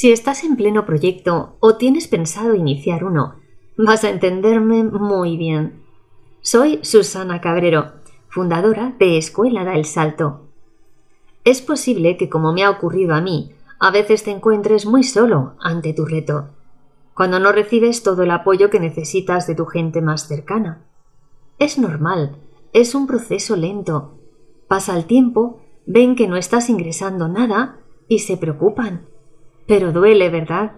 Si estás en pleno proyecto o tienes pensado iniciar uno, vas a entenderme muy bien. Soy Susana Cabrero, fundadora de Escuela da El Salto. Es posible que, como me ha ocurrido a mí, a veces te encuentres muy solo ante tu reto, cuando no recibes todo el apoyo que necesitas de tu gente más cercana. Es normal, es un proceso lento. Pasa el tiempo, ven que no estás ingresando nada y se preocupan. Pero duele, ¿verdad?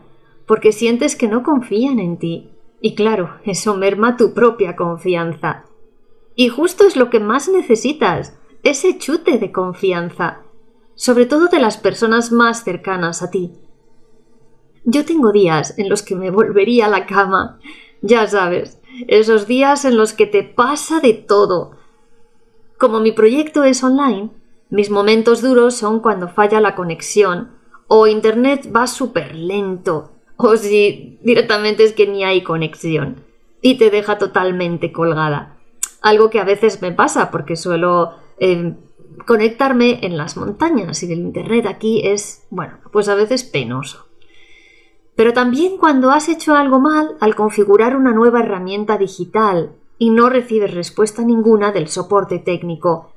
Porque sientes que no confían en ti. Y claro, eso merma tu propia confianza. Y justo es lo que más necesitas, ese chute de confianza, sobre todo de las personas más cercanas a ti. Yo tengo días en los que me volvería a la cama, ya sabes, esos días en los que te pasa de todo. Como mi proyecto es online, mis momentos duros son cuando falla la conexión, o Internet va súper lento, o si directamente es que ni hay conexión, y te deja totalmente colgada. Algo que a veces me pasa porque suelo eh, conectarme en las montañas y el Internet aquí es, bueno, pues a veces penoso. Pero también cuando has hecho algo mal al configurar una nueva herramienta digital y no recibes respuesta ninguna del soporte técnico.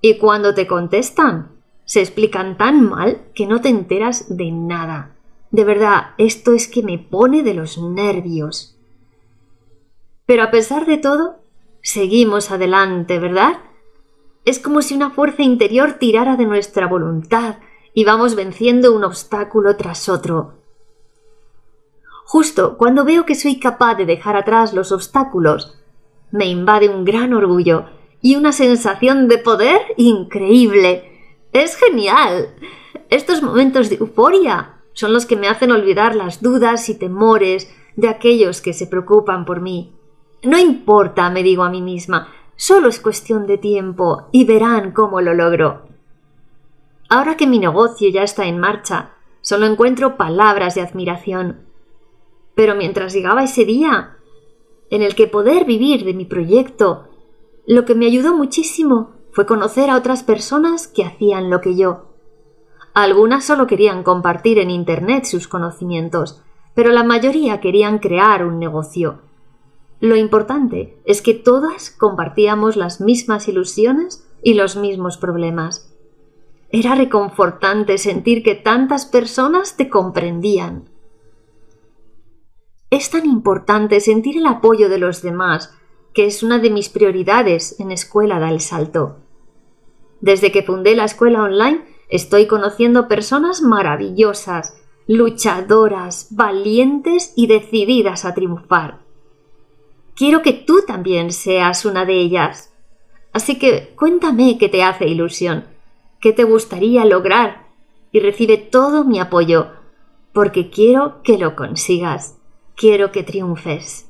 Y cuando te contestan, se explican tan mal que no te enteras de nada. De verdad, esto es que me pone de los nervios. Pero a pesar de todo, seguimos adelante, ¿verdad? Es como si una fuerza interior tirara de nuestra voluntad y vamos venciendo un obstáculo tras otro. Justo cuando veo que soy capaz de dejar atrás los obstáculos, me invade un gran orgullo y una sensación de poder increíble. Es genial. Estos momentos de euforia son los que me hacen olvidar las dudas y temores de aquellos que se preocupan por mí. No importa, me digo a mí misma, solo es cuestión de tiempo y verán cómo lo logro. Ahora que mi negocio ya está en marcha, solo encuentro palabras de admiración. Pero mientras llegaba ese día, en el que poder vivir de mi proyecto, lo que me ayudó muchísimo fue conocer a otras personas que hacían lo que yo. Algunas solo querían compartir en Internet sus conocimientos, pero la mayoría querían crear un negocio. Lo importante es que todas compartíamos las mismas ilusiones y los mismos problemas. Era reconfortante sentir que tantas personas te comprendían. Es tan importante sentir el apoyo de los demás, que es una de mis prioridades en Escuela da el Salto. Desde que fundé la escuela online, estoy conociendo personas maravillosas, luchadoras, valientes y decididas a triunfar. Quiero que tú también seas una de ellas. Así que cuéntame qué te hace ilusión, qué te gustaría lograr y recibe todo mi apoyo, porque quiero que lo consigas quiero que triunfes.